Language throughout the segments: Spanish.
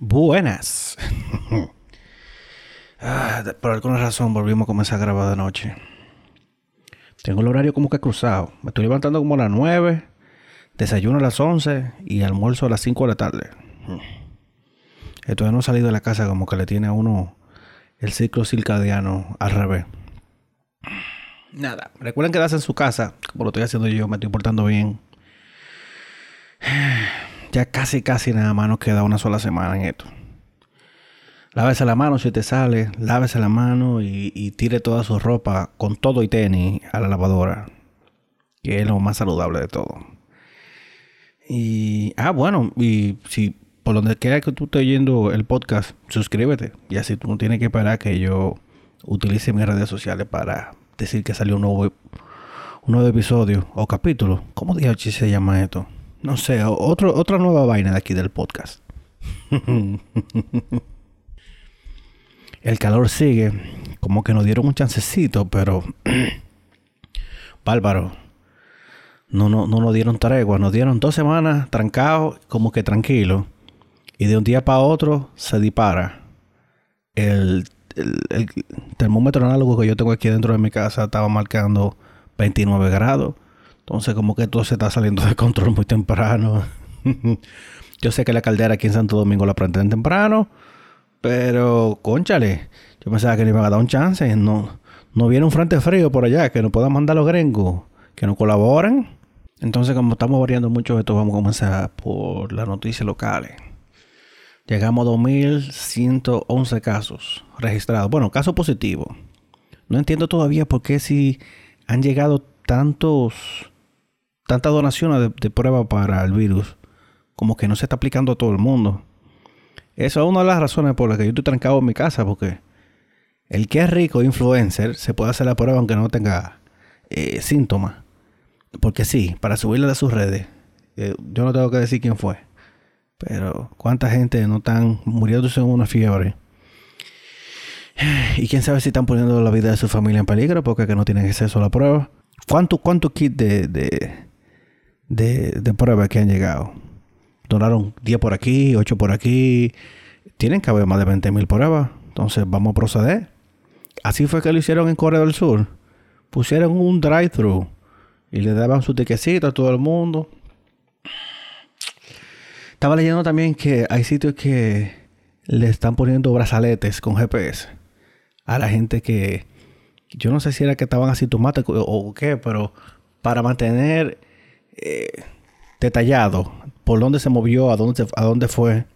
Buenas. Ah, por alguna razón volvimos a comenzar a grabar de noche. Tengo el horario como que cruzado. Me estoy levantando como a las 9, desayuno a las 11 y almuerzo a las 5 de la tarde. Entonces no he salido de la casa como que le tiene a uno el ciclo circadiano al revés. Nada, recuerden quedarse en su casa, como lo estoy haciendo yo, me estoy portando bien. Ya casi, casi nada más nos queda una sola semana en esto. Lávese la mano si te sale, lávese la mano y, tire toda su ropa con todo y tenis a la lavadora, que es lo más saludable de todo. Y, ah, bueno, y si por donde quiera que tú estés oyendo el podcast, suscríbete. Y así tú no tienes que esperar que yo utilice mis redes sociales para decir que salió un nuevo, un nuevo episodio o capítulo. ¿Cómo diablos se llama esto? No sé, otro, otra nueva vaina de aquí del podcast. El calor sigue. Como que nos dieron un chancecito, pero. Bárbaro. No, no, no nos dieron tregua. Nos dieron dos semanas trancados, como que tranquilo. Y de un día para otro se dispara. El, el, termómetro análogo que yo tengo aquí dentro de mi casa estaba marcando 29 grados. Entonces, como que todo se está saliendo de control muy temprano. yo sé que la caldera aquí en Santo Domingo la prenden temprano. Pero, conchale, yo pensaba que le iban a dar un chance. No, no viene un frente frío por allá que nos puedan mandar los gringos, que nos colaboren. Entonces, como estamos variando mucho esto, vamos a comenzar por las noticias locales. Llegamos a 2.111 casos registrados. Bueno, casos positivos. No entiendo todavía por qué si han llegado tantos tantas donaciones de, de prueba para el virus, como que no se está aplicando a todo el mundo. Eso es una de las razones por las que yo estoy trancado en mi casa, porque el que es rico, influencer, se puede hacer la prueba aunque no tenga eh, síntomas. Porque sí, para subirle a sus redes, eh, yo no tengo que decir quién fue. Pero cuánta gente no están muriéndose en una fiebre. Y quién sabe si están poniendo la vida de su familia en peligro porque no tienen acceso a la prueba. ¿Cuántos cuánto kits de, de, de, de pruebas que han llegado? donaron 10 por aquí, 8 por aquí. Tienen que haber más de 20 mil pruebas. Entonces vamos a proceder. Así fue que lo hicieron en Corea del Sur. Pusieron un drive-thru y le daban su tiquecito a todo el mundo. Estaba leyendo también que hay sitios que le están poniendo brazaletes con GPS a la gente que yo no sé si era que estaban asintomáticos o, qué, pero para mantener eh, detallado por dónde se movió, a dónde, a dónde fue.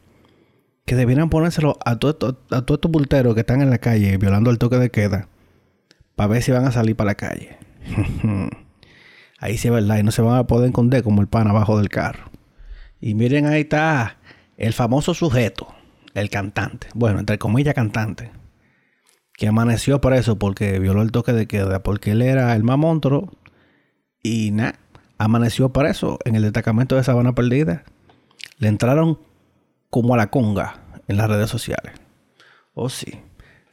Que debieran ponérselo a, todo, a todos estos bulteros que están en la calle violando el toque de queda. Para ver si van a salir para la calle. ahí sí es verdad. Y no se van a poder esconder como el pan abajo del carro. Y miren, ahí está el famoso sujeto. El cantante. Bueno, entre comillas, cantante. Que amaneció por eso porque violó el toque de queda. Porque él era el mamontro. Y nada amaneció preso en el destacamento de Sabana Perdida. Le entraron como a la conga en las redes sociales. Oh, sí.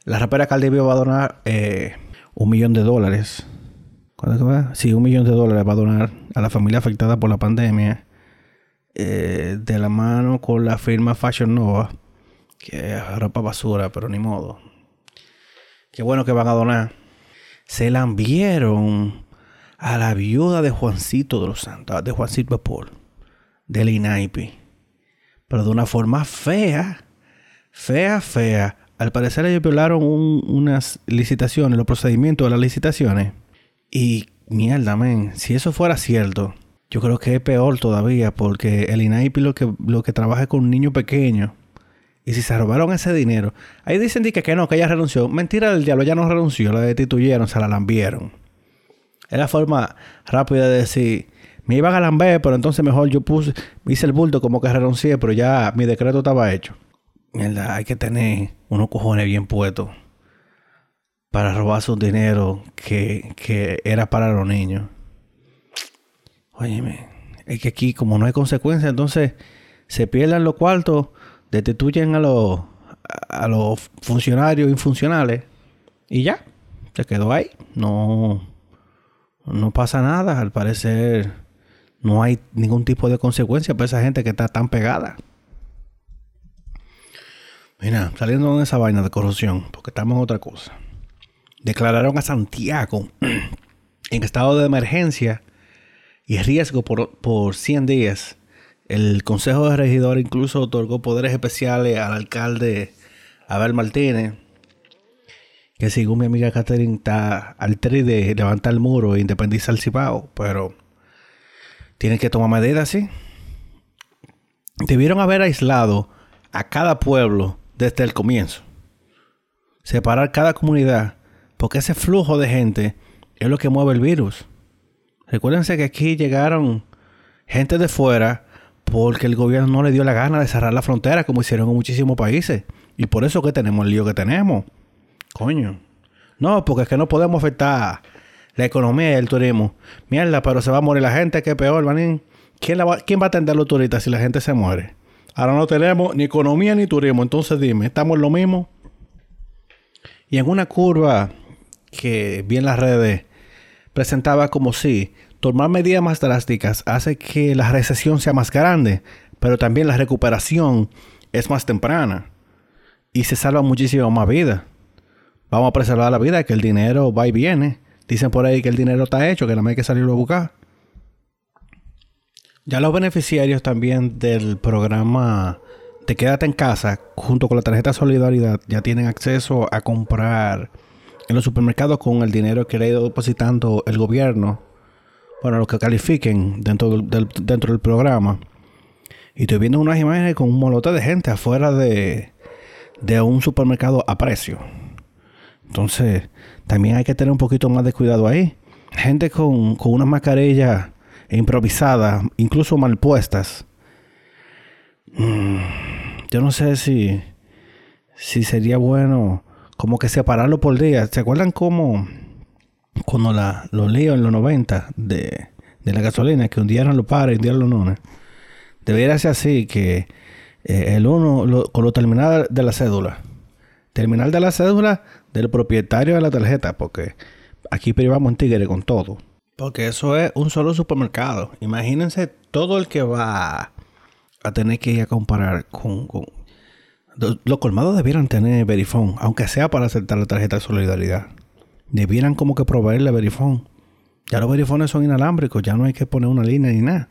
La rapera Cardi B va a donar eh, un millón de dólares. ¿Cuándo va? Sí, un millón de dólares va a donar a la familia afectada por la pandemia. Eh, de la mano con la firma Fashion Nova. Que es ropa basura, pero ni modo. Qué bueno que van a donar. Se la enviaron a la viuda de Juancito de los Santos, de Juancito Paul, del INAIPI. Pero de una forma fea, fea, fea. Al parecer ellos violaron unas licitaciones, los procedimientos de las licitaciones. Y mierda, men, si eso fuera cierto, yo creo que es peor todavía porque el INAIPI lo que, lo que trabaja es con un niño pequeño. Y si se robaron ese dinero, ahí dicen que, que no, que ella renunció. Mentira del diablo, ella no renunció, la destituyeron, se la lambieron. Es la forma rápida de decir, me iban a lamber, pero entonces mejor yo puse, hice el bulto como que renuncié, pero ya mi decreto estaba hecho. Mierda, hay que tener unos cojones bien puestos para robarse un dinero que, que era para los niños. Óyeme, es que aquí como no hay consecuencias, entonces se pierden los cuartos, destituyen a los, a los funcionarios infuncionales y ya, se quedó ahí. No, no pasa nada. Al parecer no hay ningún tipo de consecuencia para esa gente que está tan pegada. Mira, saliendo de esa vaina de corrupción, porque estamos en otra cosa. Declararon a Santiago en estado de emergencia y riesgo por, por 100 días. El Consejo de Regidores incluso otorgó poderes especiales al alcalde Abel Martínez, que según mi amiga Catherine está al tri de levantar el muro e independizar el Cibao, pero tienen que tomar medidas, ¿sí? Debieron haber aislado a cada pueblo desde el comienzo. Separar cada comunidad, porque ese flujo de gente es lo que mueve el virus. Recuérdense que aquí llegaron gente de fuera porque el gobierno no le dio la gana de cerrar la frontera como hicieron en muchísimos países. Y por eso que tenemos el lío que tenemos. Coño. No, porque es que no podemos afectar la economía y el turismo. Mierda, pero se va a morir la gente, que peor, manín. ¿Quién, va, ¿Quién va a atender los turistas si la gente se muere? Ahora no tenemos ni economía ni turismo. Entonces dime, ¿estamos en lo mismo? Y en una curva que vi en las redes presentaba como si tomar medidas más drásticas hace que la recesión sea más grande, pero también la recuperación es más temprana y se salva muchísimo más vida. Vamos a preservar la vida, que el dinero va y viene. Dicen por ahí que el dinero está hecho, que no hay que salirlo a buscar. Ya los beneficiarios también del programa de Quédate en casa, junto con la tarjeta Solidaridad, ya tienen acceso a comprar en los supermercados con el dinero que le ha ido depositando el gobierno. Bueno, los que califiquen dentro del, dentro del programa. Y estoy viendo unas imágenes con un molote de gente afuera de, de un supermercado a precio. Entonces, también hay que tener un poquito más de cuidado ahí. Gente con, con una mascarilla improvisadas, incluso mal puestas. Mm, yo no sé si, si sería bueno como que separarlo por día. ¿Se acuerdan cómo cuando la, los líos en los 90 de, de la gasolina, que un día eran los pares y un día los lunes? Debería ser así, que eh, el uno con lo terminal de la cédula. Terminal de la cédula del propietario de la tarjeta, porque aquí privamos en Tigre con todo. Porque eso es un solo supermercado. Imagínense todo el que va a tener que ir a comparar con... Los colmados debieran tener Verifone, aunque sea para aceptar la tarjeta de solidaridad. Debieran como que proveerle Verifone. Ya los Verifones son inalámbricos, ya no hay que poner una línea ni nada.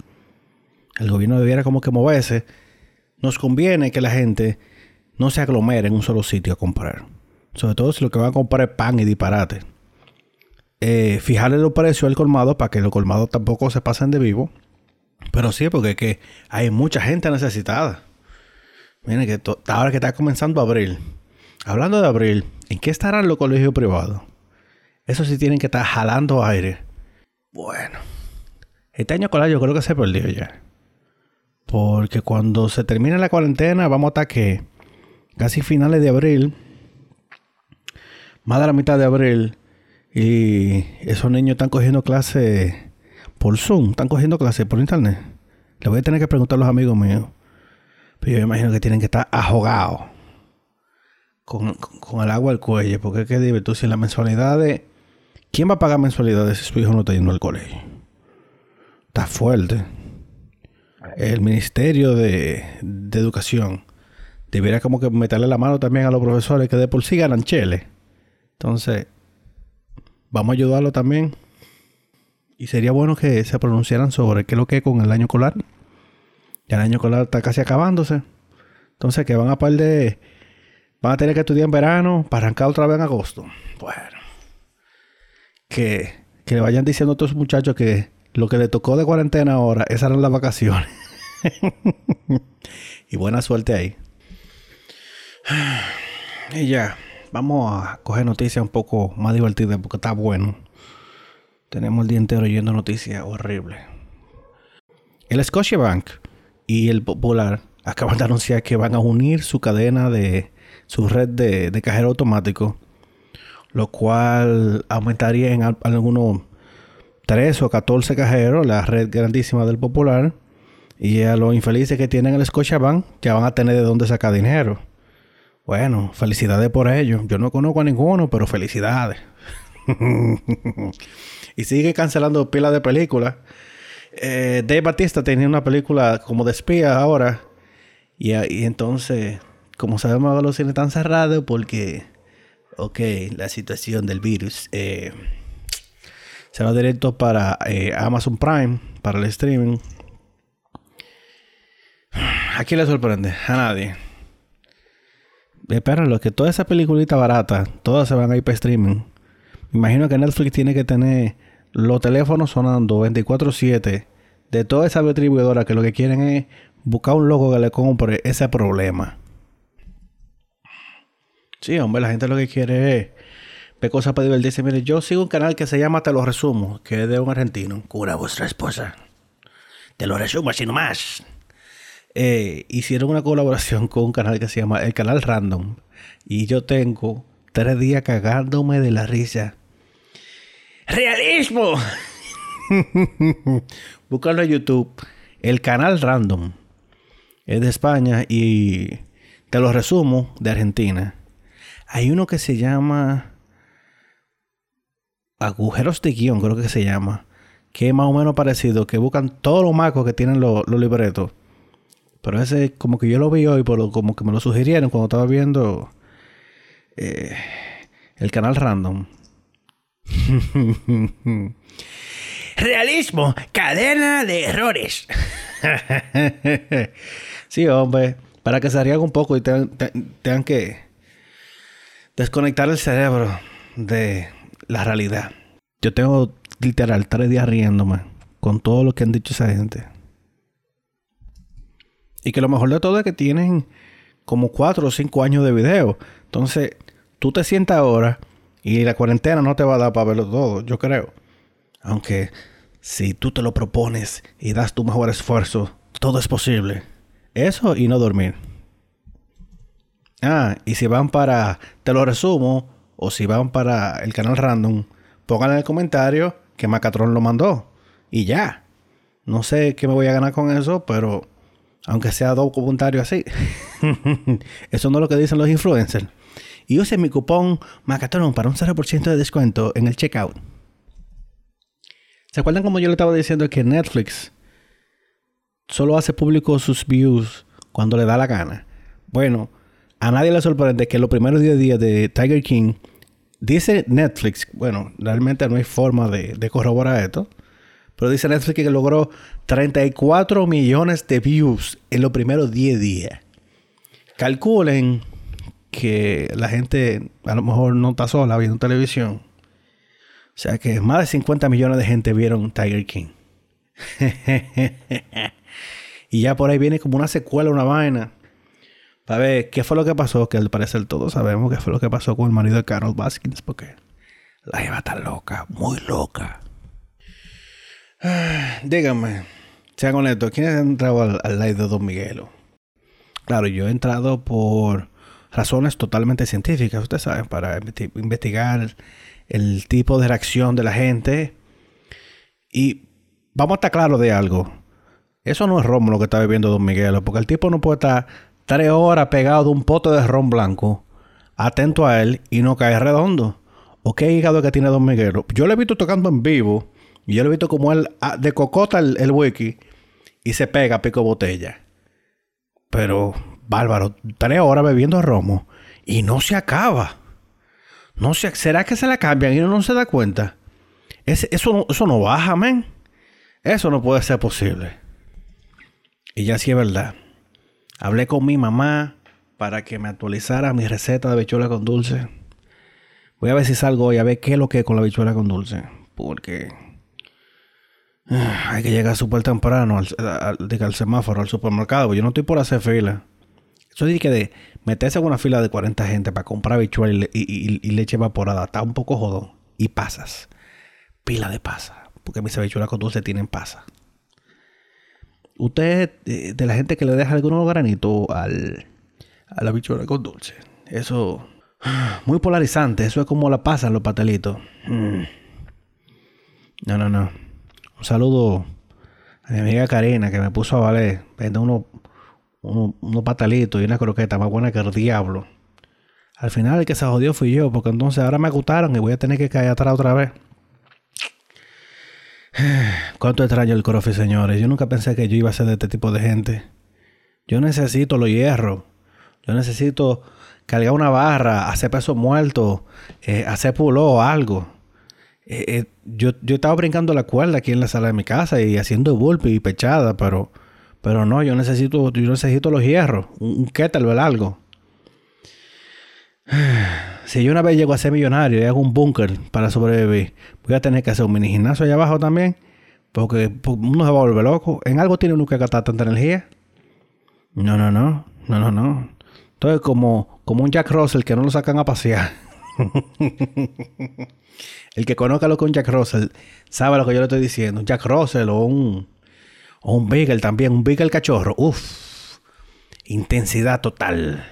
El gobierno debiera como que moverse. Nos conviene que la gente no se aglomere en un solo sitio a comprar. Sobre todo si lo que van a comprar es pan y disparate eh, fijarle los precios al colmado para que los colmados tampoco se pasen de vivo. Pero sí, porque que hay mucha gente necesitada. Miren que ahora que está comenzando abril. Hablando de abril, ¿en qué estarán los colegios privados? Eso sí tienen que estar jalando aire. Bueno, este año escolar yo creo que se perdió ya. Porque cuando se termine la cuarentena, vamos hasta que casi finales de abril, más de la mitad de abril, y esos niños están cogiendo clases por Zoom, están cogiendo clases por internet. Le voy a tener que preguntar a los amigos míos. Pero yo imagino que tienen que estar ahogados con, el agua al cuello. Porque es que tú, si la mensualidad de. ¿Quién va a pagar mensualidades si su hijo no está yendo al colegio? Está fuerte. El Ministerio de, de Educación debería como que meterle la mano también a los profesores que de por sí ganan chele. Entonces, vamos a ayudarlo también. Y sería bueno que se pronunciaran sobre qué es lo que es con el año escolar. Ya el año escolar está casi acabándose. Entonces, que van a par de. Van a tener que estudiar en verano para arrancar otra vez en agosto. Bueno. Que, que le vayan diciendo a los muchachos que lo que le tocó de cuarentena ahora, esas eran las vacaciones. y buena suerte ahí. y ya. Vamos a coger noticias un poco más divertidas porque está bueno. Tenemos el día entero oyendo noticias horribles. El Scotiabank y el Popular acaban de anunciar que van a unir su cadena de su red de, de cajero automático, lo cual aumentaría en algunos 3 o 14 cajeros la red grandísima del Popular. Y a los infelices que tienen el Scotiabank ya van a tener de dónde sacar dinero. Bueno, felicidades por ello. Yo no conozco a ninguno, pero felicidades. y sigue cancelando pilas de películas. Eh, Dave Batista tenía una película como de espía ahora. Y, y entonces como sabemos, los cines están cerrados porque, ok, la situación del virus. Eh, se va directo para eh, Amazon Prime, para el streaming. ¿A quién le sorprende? A nadie. Espéralo, que toda esa peliculita barata, todas se van a ir para streaming. Imagino que Netflix tiene que tener los teléfonos sonando 24-7 de toda esa distribuidora que lo que quieren es buscar un loco que le compre ese problema. Sí, hombre, la gente lo que quiere es ver cosas para divertirse. Mire, yo sigo un canal que se llama Te lo resumo, que es de un argentino. Cura vuestra esposa. Te lo resumo así nomás. Eh, hicieron una colaboración con un canal que se llama El Canal Random. Y yo tengo tres días cagándome de la risa. ¡Realismo! Búscalo en YouTube. El Canal Random. Es de España y te lo resumo de Argentina. Hay uno que se llama Agujeros de guion, creo que se llama. Que es más o menos parecido, que buscan todos los macos que tienen los, libretos. Pero ese, como que yo lo vi hoy, pero como que me lo sugirieron cuando estaba viendo eh, el canal random. Realismo, cadena de errores. sí, hombre, para que se hagan un poco y tengan que desconectar el cerebro de la realidad. Yo tengo literal tres días riéndome con todo lo que han dicho esa gente. Y que lo mejor de todo es que tienen como cuatro o cinco años de video. Entonces, tú te sientas ahora y la cuarentena no te va a dar para verlo todo, yo creo. Aunque si tú te lo propones y das tu mejor esfuerzo, todo es posible. Eso y no dormir. Ah, y si van para, te lo resumo, o si van para el canal random, pongan en el comentario que Macatron lo mandó. Y ya. No sé qué me voy a ganar con eso, pero aunque sea dos comentarios así. eso no es lo que dicen los influencers. Y use mi cupón Macatron para un 0% de descuento en el checkout. ¿Se acuerdan como yo le estaba diciendo que Netflix solo hace público sus views cuando le da la gana? Bueno, a nadie le sorprende que los primeros 10 días de Tiger King dice Netflix, bueno, realmente no hay forma de corroborar esto, pero dice Netflix que logró 34 millones de views en los primeros 10 días. Calculen que la gente a lo mejor no está sola viendo televisión. O sea que más de 50 millones de gente vieron Tiger King. y ya por ahí viene como una secuela, una vaina. Para ver qué fue lo que pasó, que al parecer todos sabemos qué fue lo que pasó con el marido de Carol Baskins, porque la lleva tan loca, muy loca. díganme, sean honestos, ¿quién ha entrado al, al live de Don Miguelo? Claro, yo he entrado por razones totalmente científicas, ustedes saben, para investigar el tipo de reacción de la gente. Y vamos a estar claros de algo. Eso no es Romo lo que está viviendo Don Miguelo, porque el tipo no puede estar tres horas pegado de un pote de ron blanco, atento a él y no cae redondo. ¿O qué hígado que tiene Don Miguelo? Yo le he visto tocando en vivo y yo le he visto como él de cocota el, wiki y se pega pico botella. Pero, bárbaro, tres horas bebiendo romo y no se acaba. No sé, ¿será que se la cambian y uno no se da cuenta? eso, no, eso no baja, men. Eso no puede ser posible. Y ya sí es verdad. Hablé con mi mamá para que me actualizara mi receta de bichuela con dulce. Voy a ver si salgo hoy a ver qué es lo que es con la bichuela con dulce. Porque hay que llegar súper temprano al, al, semáforo, al supermercado. Yo no estoy por hacer fila. Eso dice que de meterse en una fila de 40 gente para comprar bichuela y, leche evaporada está un poco jodón. Y pasas. Pila de pasa. Porque mis habichuelas con dulce tienen pasa usted eh, de la gente que le deja algunos granitos al, a la bichuela con dulce. Eso, muy polarizante. Eso es como la pasan los patelitos. Mm. No, no, no. Un saludo a mi amiga Karina que me puso a valer. Vende unos uno, patelitos y una croqueta más buena que el diablo. Al final el que se jodió fui yo, porque entonces ahora me gustaron y voy a tener que caer atrás otra vez. Cuánto extraño el crofi, señores. Yo nunca pensé que yo iba a ser de este tipo de gente. Yo necesito los hierros. Yo necesito cargar una barra, hacer peso muerto, eh, hacer puló, algo. Eh, eh, yo, yo estaba brincando la cuerda aquí en la sala de mi casa y haciendo burpee y pechada, pero, pero no, yo necesito, yo necesito los hierros, un, un kettlebell, algo. Si yo una vez llego a ser millonario y hago un búnker para sobrevivir, voy a tener que hacer un mini gimnasio allá abajo también, porque uno se va a volver loco. En algo tiene uno que gastar tanta energía. No, no, no, no, no, no. Entonces, como, como un Jack Russell que no lo sacan a pasear. El que conozca lo con Jack Russell sabe lo que yo le estoy diciendo. Jack Russell o un, o un Beagle también, un Beagle cachorro. Uf, intensidad total.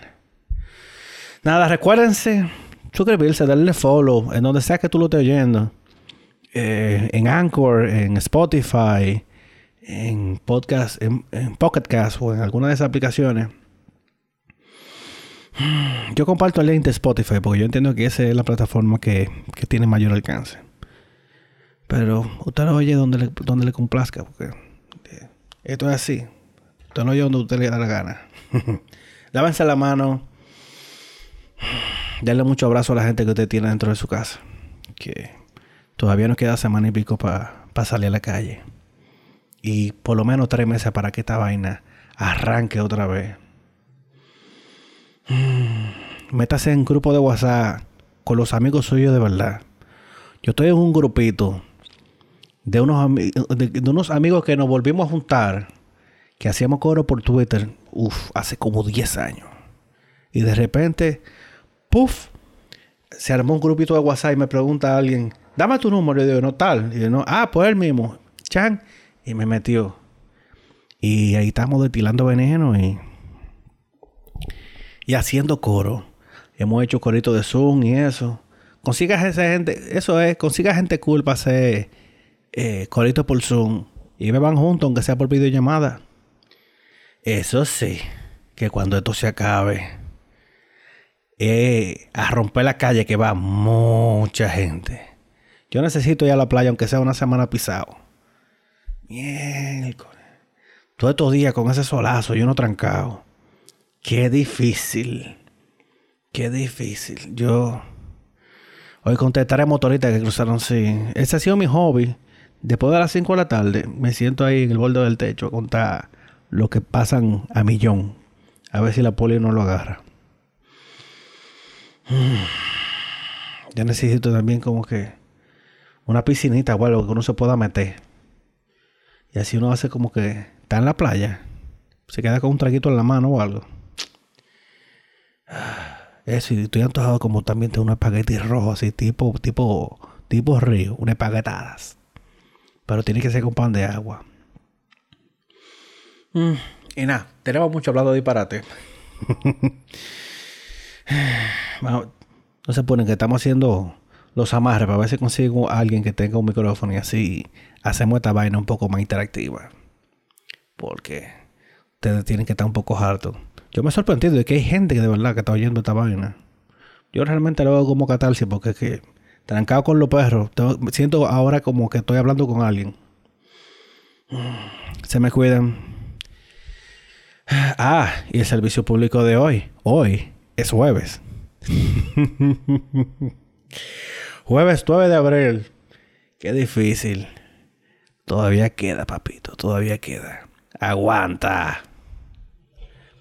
Nada, recuérdense suscribirse, darle follow en donde sea que tú lo estés oyendo. Eh, en Anchor, en Spotify, en podcast, en, en Pocket Cast o en alguna de esas aplicaciones. Yo comparto el link de Spotify porque yo entiendo que esa es la plataforma que, que tiene mayor alcance. Pero usted lo oye donde le, le complazca, porque eh, esto es así. Usted lo oye donde usted le da la gana. Lávense la mano. Darle mucho abrazo a la gente que usted tiene dentro de su casa. Que todavía nos queda semana y pico para salir a la calle. Y por lo menos tres meses para que esta vaina arranque otra vez. Métase en grupo de WhatsApp con los amigos suyos de verdad. Yo estoy en un grupito de unos, de, unos amigos que nos volvimos a juntar, que hacíamos coro por Twitter, uff, hace como 10 años. Y de repente, puff, se armó un grupito de WhatsApp y me pregunta alguien, dame tu número. Y yo digo, no tal. Y yo, no, ah, pues él mismo, Chan. Y me metió. Y ahí estamos destilando veneno y y haciendo coro. Hemos hecho corito de Zoom y eso. Consigas esa gente, eso es, consiga gente cool para hacer eh, corito por Zoom y van juntos, aunque sea por videollamada. Eso sí, que cuando esto se acabe, eh, a romper la calle que va mucha gente. Yo necesito ir a la playa, aunque sea una semana pisado. Miércoles. Todos estos días con ese solazo, yo no trancado. Qué difícil. Qué difícil. Yo hoy contestaré motoristas que cruzaron sí. Ese ha sido mi hobby. Después de las 5 de la tarde, me siento ahí en el borde del techo a contar lo que pasan a millón. A ver si la poli no lo agarra. Ya necesito también como que una piscinita o algo que uno se pueda meter. Y así uno hace como que está en la playa. Se queda con un traguito en la mano o algo. Eso, y estoy antojado como también de unos espaguetis rojos, así, tipo, tipo, tipo río, unas espaguetadas. Pero tiene que ser con pan de agua. Mm, y nada, tenemos mucho hablado de disparate. no se ponen que estamos haciendo los amarres para ver si consigo a alguien que tenga un micrófono y así hacemos esta vaina un poco más interactiva. Porque ustedes tienen que estar un poco hartos. Yo me he sorprendido de que hay gente que de verdad que está oyendo esta vaina. Yo realmente lo veo como catarsis porque es que trancado con los perros, siento ahora como que estoy hablando con alguien. Se me cuidan. Ah, y el servicio público de hoy. Hoy es jueves. jueves 9 de abril. Qué difícil. Todavía queda, papito. Todavía queda. Aguanta.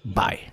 Bye.